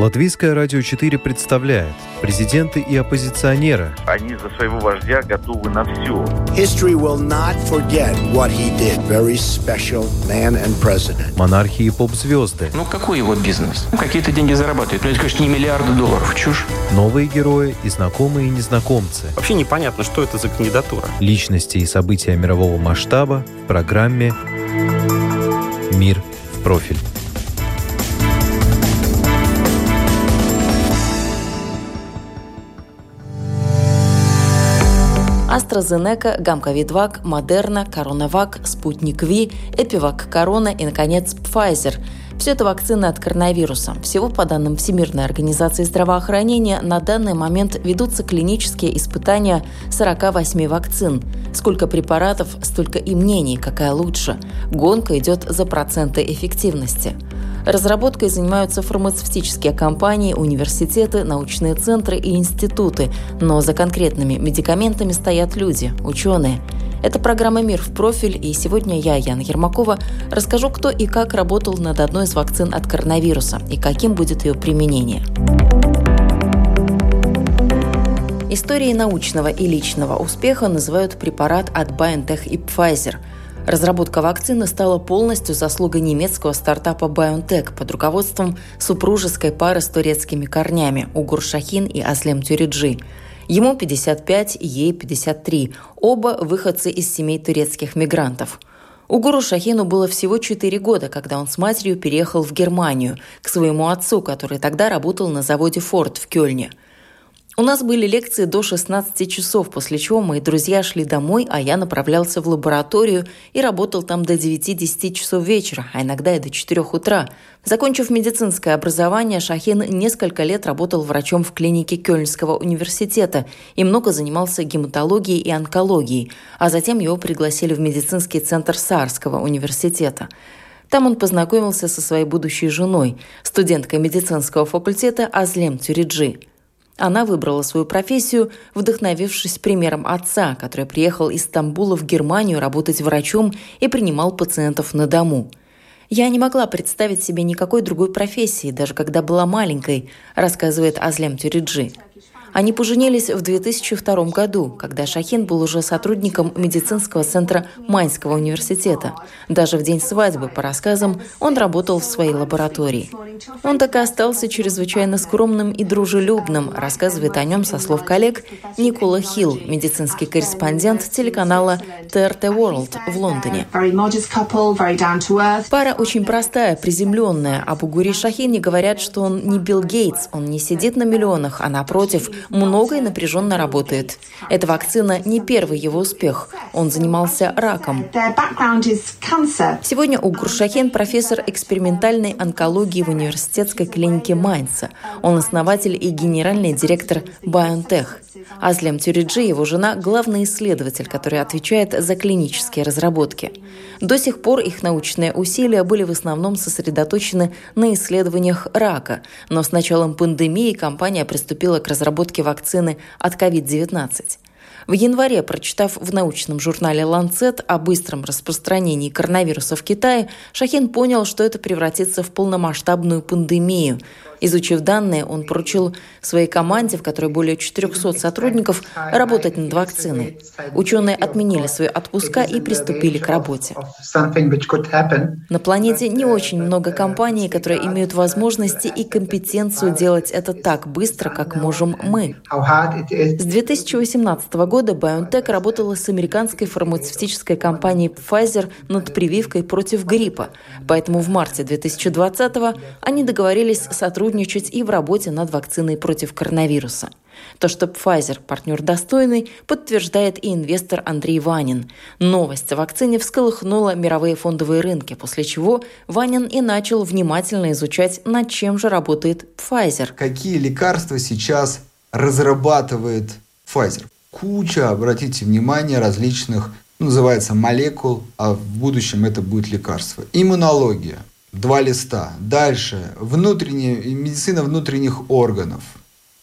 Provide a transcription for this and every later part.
Латвийское радио 4 представляет президенты и оппозиционеры. Они за своего вождя готовы на все. History will not forget what he did. Very special man and president. Монархии и поп-звезды. Ну, какой его бизнес? Ну, какие-то деньги зарабатывает. Ну, это, конечно, не миллиарды долларов. Чушь. Новые герои и знакомые и незнакомцы. Вообще непонятно, что это за кандидатура. Личности и события мирового масштаба в программе «Мир в профиль». AstraZeneca, Гамковидвак, Модерна, Коронавак, Спутник Ви, Эпивак Корона и, наконец, Pfizer. Все это вакцины от коронавируса. Всего, по данным Всемирной организации здравоохранения, на данный момент ведутся клинические испытания 48 вакцин. Сколько препаратов, столько и мнений, какая лучше. Гонка идет за проценты эффективности. Разработкой занимаются фармацевтические компании, университеты, научные центры и институты. Но за конкретными медикаментами стоят люди, ученые. Это программа «Мир в профиль», и сегодня я, Яна Ермакова, расскажу, кто и как работал над одной из вакцин от коронавируса и каким будет ее применение. Историей научного и личного успеха называют препарат от BioNTech и Pfizer – Разработка вакцины стала полностью заслугой немецкого стартапа BioNTech под руководством супружеской пары с турецкими корнями Угур Шахин и Аслем Тюриджи. Ему 55, ей 53. Оба выходцы из семей турецких мигрантов. Угуру Шахину было всего 4 года, когда он с матерью переехал в Германию к своему отцу, который тогда работал на заводе «Форд» в Кёльне – у нас были лекции до 16 часов, после чего мои друзья шли домой, а я направлялся в лабораторию и работал там до 9-10 часов вечера, а иногда и до 4 утра. Закончив медицинское образование, Шахин несколько лет работал врачом в клинике Кёльнского университета и много занимался гематологией и онкологией, а затем его пригласили в медицинский центр Саарского университета. Там он познакомился со своей будущей женой, студенткой медицинского факультета Азлем Тюриджи. Она выбрала свою профессию, вдохновившись примером отца, который приехал из Стамбула в Германию работать врачом и принимал пациентов на дому. «Я не могла представить себе никакой другой профессии, даже когда была маленькой», рассказывает Азлем Тюриджи. Они поженились в 2002 году, когда Шахин был уже сотрудником медицинского центра Майнского университета. Даже в день свадьбы, по рассказам, он работал в своей лаборатории. Он так и остался чрезвычайно скромным и дружелюбным, рассказывает о нем со слов коллег Никола Хилл, медицинский корреспондент телеканала TRT World в Лондоне. Пара очень простая, приземленная. Об Угуре Шахине говорят, что он не Билл Гейтс, он не сидит на миллионах, а напротив, много и напряженно работает. Эта вакцина не первый его успех. Он занимался раком. Сегодня Угур Шахин – профессор экспериментальной онкологии в университетской клинике Майнца. Он основатель и генеральный директор BioNTech. Азлем Тюриджи, его жена, главный исследователь, который отвечает за клинические разработки. До сих пор их научные усилия были в основном сосредоточены на исследованиях рака, но с началом пандемии компания приступила к разработке вакцины от COVID-19. В январе, прочитав в научном журнале «Ланцет» о быстром распространении коронавируса в Китае, Шахин понял, что это превратится в полномасштабную пандемию – Изучив данные, он поручил своей команде, в которой более 400 сотрудников, работать над вакциной. Ученые отменили свои отпуска и приступили к работе. На планете не очень много компаний, которые имеют возможности и компетенцию делать это так быстро, как можем мы. С 2018 года BioNTech работала с американской фармацевтической компанией Pfizer над прививкой против гриппа, поэтому в марте 2020 они договорились сотрудничать сотрудничать и в работе над вакциной против коронавируса. То, что Pfizer – партнер достойный, подтверждает и инвестор Андрей Ванин. Новость о вакцине всколыхнула мировые фондовые рынки, после чего Ванин и начал внимательно изучать, над чем же работает Pfizer. Какие лекарства сейчас разрабатывает Pfizer? Куча, обратите внимание, различных, называется молекул, а в будущем это будет лекарство. Иммунология – два листа. Дальше. Внутренняя, медицина внутренних органов.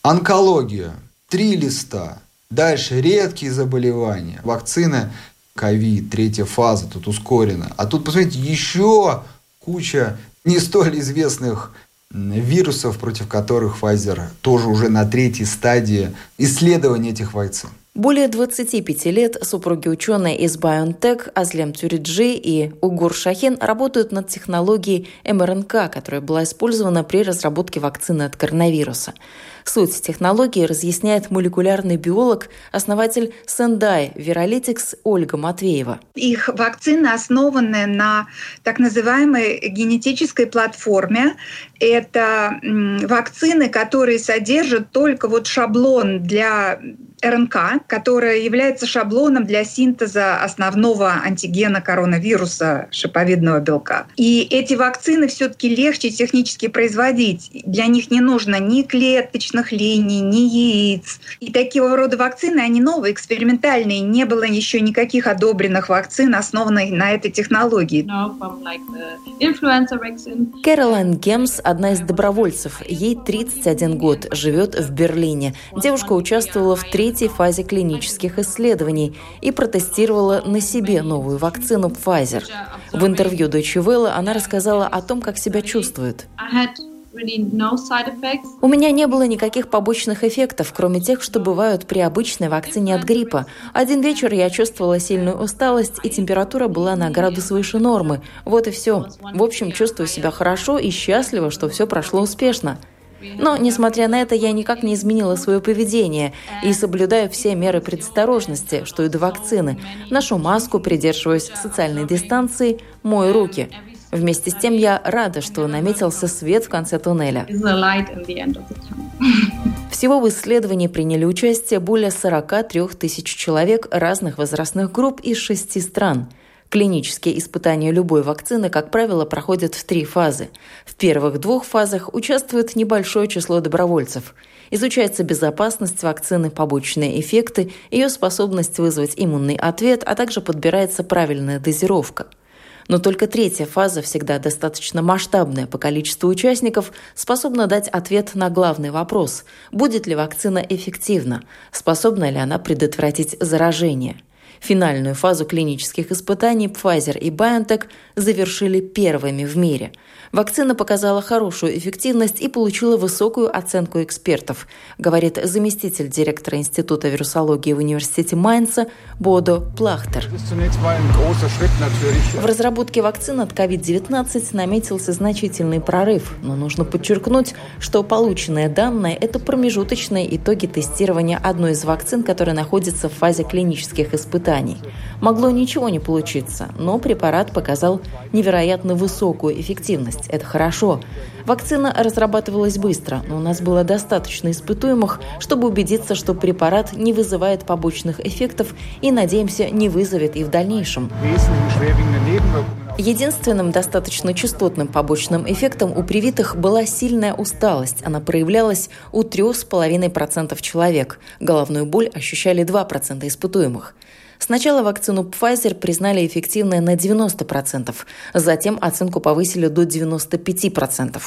Онкология. Три листа. Дальше. Редкие заболевания. Вакцина ковид, третья фаза, тут ускорена. А тут, посмотрите, еще куча не столь известных вирусов, против которых Pfizer тоже уже на третьей стадии исследования этих вакцин. Более 25 лет супруги ученые из BioNTech Азлем Тюриджи и Угур Шахин работают над технологией МРНК, которая была использована при разработке вакцины от коронавируса. Суть технологии разъясняет молекулярный биолог, основатель Сендай Виролитикс Ольга Матвеева. Их вакцины основаны на так называемой генетической платформе. Это вакцины, которые содержат только вот шаблон для РНК, которая является шаблоном для синтеза основного антигена коронавируса шиповидного белка. И эти вакцины все-таки легче технически производить. Для них не нужно ни клеточных линий, ни яиц. И такого рода вакцины, они новые, экспериментальные. Не было еще никаких одобренных вакцин, основанных на этой технологии. Кэролайн Гемс – одна из добровольцев. Ей 31 год, живет в Берлине. Девушка участвовала в третьей третьей фазе клинических исследований и протестировала на себе новую вакцину Pfizer. В интервью Deutsche Welle она рассказала о том, как себя чувствует. У меня не было никаких побочных эффектов, кроме тех, что бывают при обычной вакцине от гриппа. Один вечер я чувствовала сильную усталость, и температура была на градус выше нормы. Вот и все. В общем, чувствую себя хорошо и счастлива, что все прошло успешно. Но, несмотря на это, я никак не изменила свое поведение и соблюдаю все меры предосторожности, что и до вакцины. Ношу маску, придерживаюсь социальной дистанции, мою руки. Вместе с тем я рада, что наметился свет в конце туннеля. Всего в исследовании приняли участие более 43 тысяч человек разных возрастных групп из шести стран – Клинические испытания любой вакцины, как правило, проходят в три фазы. В первых двух фазах участвует небольшое число добровольцев. Изучается безопасность вакцины, побочные эффекты, ее способность вызвать иммунный ответ, а также подбирается правильная дозировка. Но только третья фаза, всегда достаточно масштабная по количеству участников, способна дать ответ на главный вопрос – будет ли вакцина эффективна, способна ли она предотвратить заражение – Финальную фазу клинических испытаний Pfizer и BioNTech завершили первыми в мире – Вакцина показала хорошую эффективность и получила высокую оценку экспертов, говорит заместитель директора Института вирусологии в университете Майнца Бодо Плахтер. В разработке вакцин от COVID-19 наметился значительный прорыв, но нужно подчеркнуть, что полученные данные – это промежуточные итоги тестирования одной из вакцин, которая находится в фазе клинических испытаний. Могло ничего не получиться, но препарат показал невероятно высокую эффективность это хорошо. Вакцина разрабатывалась быстро, но у нас было достаточно испытуемых, чтобы убедиться, что препарат не вызывает побочных эффектов и, надеемся, не вызовет и в дальнейшем. Единственным достаточно частотным побочным эффектом у привитых была сильная усталость. Она проявлялась у 3,5% человек. Головную боль ощущали 2% испытуемых. Сначала вакцину Pfizer признали эффективной на 90%, затем оценку повысили до 95%.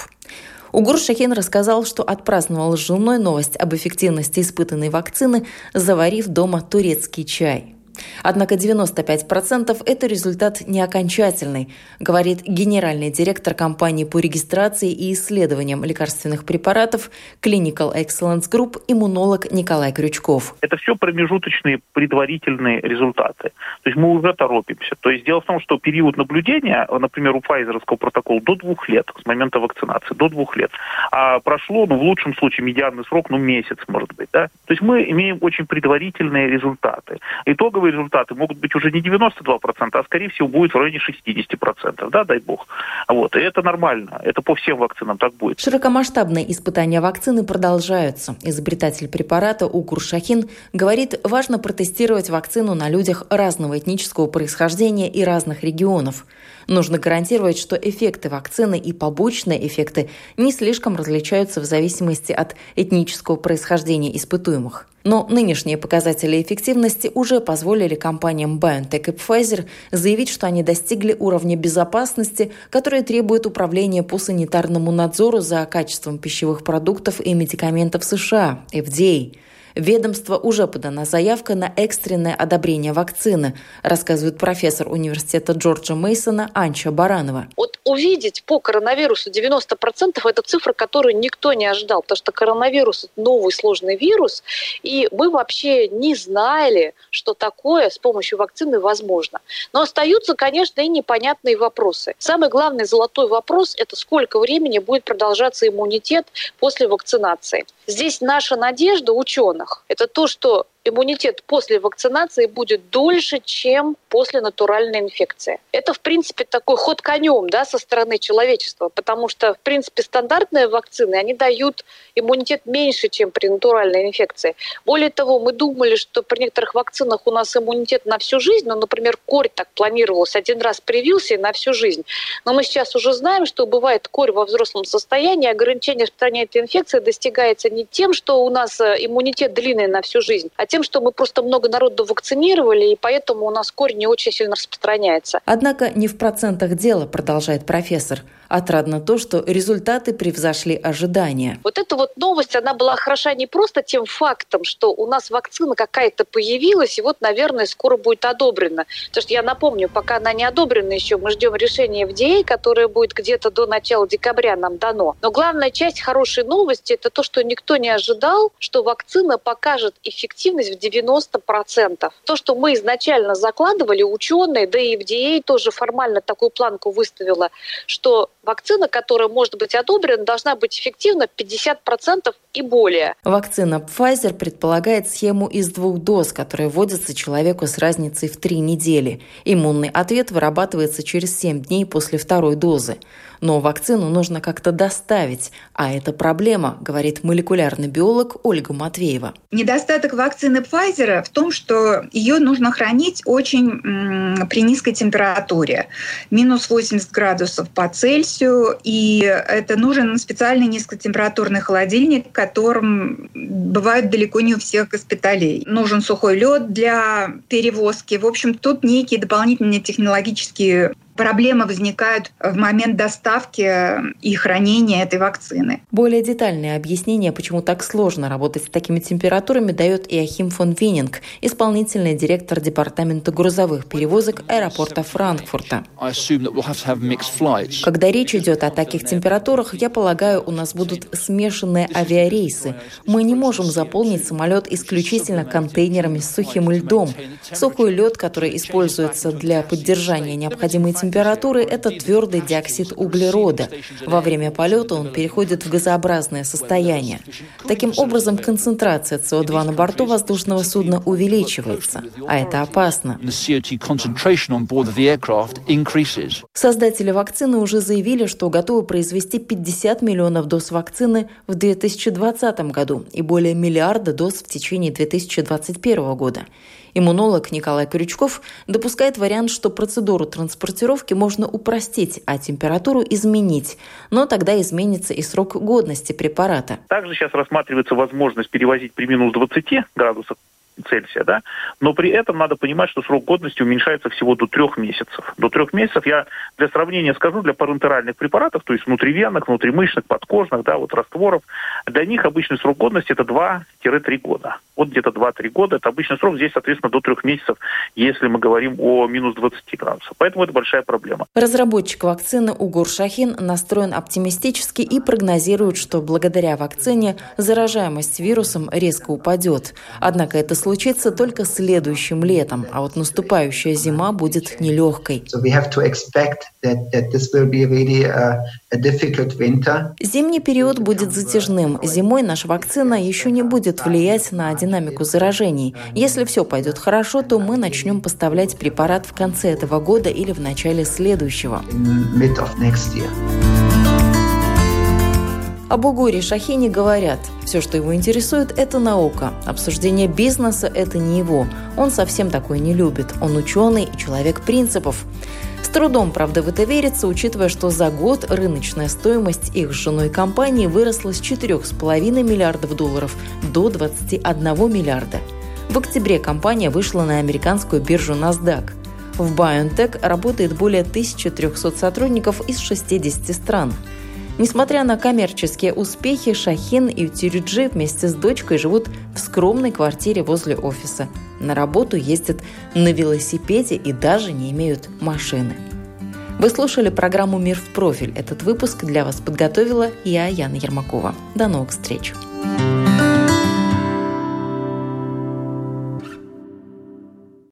Угур Шахин рассказал, что отпраздновал с женой новость об эффективности испытанной вакцины, заварив дома турецкий чай. Однако 95% – это результат не окончательный, говорит генеральный директор компании по регистрации и исследованиям лекарственных препаратов Clinical Excellence Group иммунолог Николай Крючков. Это все промежуточные предварительные результаты. То есть мы уже торопимся. То есть дело в том, что период наблюдения, например, у Pfizerского протокола до двух лет с момента вакцинации, до двух лет. А прошло, ну, в лучшем случае, медианный срок, ну, месяц, может быть, да. То есть мы имеем очень предварительные результаты. Итоговые результаты могут быть уже не 92%, а скорее всего будет в районе 60%, да, дай бог. Вот, и это нормально, это по всем вакцинам так будет. Широкомасштабные испытания вакцины продолжаются. Изобретатель препарата Угур Шахин говорит, важно протестировать вакцину на людях разного этнического происхождения и разных регионов. Нужно гарантировать, что эффекты вакцины и побочные эффекты не слишком различаются в зависимости от этнического происхождения испытуемых. Но нынешние показатели эффективности уже позволили компаниям BioNTech и Pfizer заявить, что они достигли уровня безопасности, который требует управления по санитарному надзору за качеством пищевых продуктов и медикаментов США, FDA. Ведомство уже подана заявка на экстренное одобрение вакцины, рассказывает профессор университета Джорджа Мейсона Анча Баранова. Вот увидеть по коронавирусу 90% это цифра, которую никто не ожидал, потому что коронавирус – новый сложный вирус, и мы вообще не знали, что такое с помощью вакцины возможно. Но остаются, конечно, и непонятные вопросы. Самый главный золотой вопрос – это сколько времени будет продолжаться иммунитет после вакцинации. Здесь наша надежда ученых – это то, что иммунитет после вакцинации будет дольше, чем после натуральной инфекции. Это, в принципе, такой ход конем да, со стороны человечества, потому что, в принципе, стандартные вакцины, они дают иммунитет меньше, чем при натуральной инфекции. Более того, мы думали, что при некоторых вакцинах у нас иммунитет на всю жизнь, ну, например, корь так планировалось, один раз привился и на всю жизнь. Но мы сейчас уже знаем, что бывает корь во взрослом состоянии, ограничение распространения этой инфекции достигается не тем, что у нас э, иммунитет длинный на всю жизнь, а тем, что мы просто много народу вакцинировали, и поэтому у нас корень не очень сильно распространяется. Однако не в процентах дело, продолжает профессор. Отрадно то, что результаты превзошли ожидания. Вот эта вот новость, она была хороша не просто тем фактом, что у нас вакцина какая-то появилась, и вот, наверное, скоро будет одобрена. Потому что я напомню, пока она не одобрена еще, мы ждем решения FDA, которое будет где-то до начала декабря нам дано. Но главная часть хорошей новости – это то, что никто не ожидал, что вакцина покажет эффективность в 90%. То, что мы изначально закладывали, ученые, да и FDA тоже формально такую планку выставила, что вакцина, которая может быть одобрена, должна быть эффективна 50% и более. Вакцина Pfizer предполагает схему из двух доз, которые вводятся человеку с разницей в три недели. Иммунный ответ вырабатывается через 7 дней после второй дозы. Но вакцину нужно как-то доставить, а это проблема, говорит молекулярный биолог Ольга Матвеева. Недостаток вакцины Pfizer в том, что ее нужно хранить очень при низкой температуре, минус 80 градусов по Цельсию, и это нужен специальный низкотемпературный холодильник, которым бывают далеко не у всех госпиталей. Нужен сухой лед для перевозки. В общем, тут некие дополнительные технологические проблемы возникают в момент доставки и хранения этой вакцины. Более детальное объяснение, почему так сложно работать с такими температурами, дает Иохим фон Вининг, исполнительный директор департамента грузовых перевозок аэропорта Франкфурта. Когда речь идет о таких температурах, я полагаю, у нас будут смешанные авиарейсы. Мы не можем заполнить самолет исключительно контейнерами с сухим льдом. Сухой лед, который используется для поддержания необходимой температуры, температуры – это твердый диоксид углерода. Во время полета он переходит в газообразное состояние. Таким образом, концентрация СО2 на борту воздушного судна увеличивается, а это опасно. Создатели вакцины уже заявили, что готовы произвести 50 миллионов доз вакцины в 2020 году и более миллиарда доз в течение 2021 года. Иммунолог Николай Крючков допускает вариант, что процедуру транспортировки можно упростить, а температуру изменить. Но тогда изменится и срок годности препарата. Также сейчас рассматривается возможность перевозить при минус 20 градусах Цельсия, да, но при этом надо понимать, что срок годности уменьшается всего до трех месяцев. До трех месяцев я для сравнения скажу, для парентеральных препаратов, то есть внутривенных, внутримышечных, подкожных, да, вот растворов, для них обычный срок годности это 2-3 года. Вот где-то 2-3 года, это обычный срок, здесь, соответственно, до трех месяцев, если мы говорим о минус 20 градусах. Поэтому это большая проблема. Разработчик вакцины Угур Шахин настроен оптимистически и прогнозирует, что благодаря вакцине заражаемость вирусом резко упадет. Однако это случится только следующим летом, а вот наступающая зима будет нелегкой. Зимний период будет затяжным. Зимой наша вакцина еще не будет влиять на динамику заражений. Если все пойдет хорошо, то мы начнем поставлять препарат в конце этого года или в начале следующего. Об Угуре Шахине говорят, все, что его интересует, это наука. Обсуждение бизнеса – это не его. Он совсем такое не любит. Он ученый и человек принципов. С трудом, правда, в это верится, учитывая, что за год рыночная стоимость их с женой компании выросла с 4,5 миллиардов долларов до 21 миллиарда. В октябре компания вышла на американскую биржу NASDAQ. В BioNTech работает более 1300 сотрудников из 60 стран – Несмотря на коммерческие успехи, Шахин и Тюрюджи вместе с дочкой живут в скромной квартире возле офиса. На работу ездят на велосипеде и даже не имеют машины. Вы слушали программу «Мир в профиль». Этот выпуск для вас подготовила я, Яна Ермакова. До новых встреч!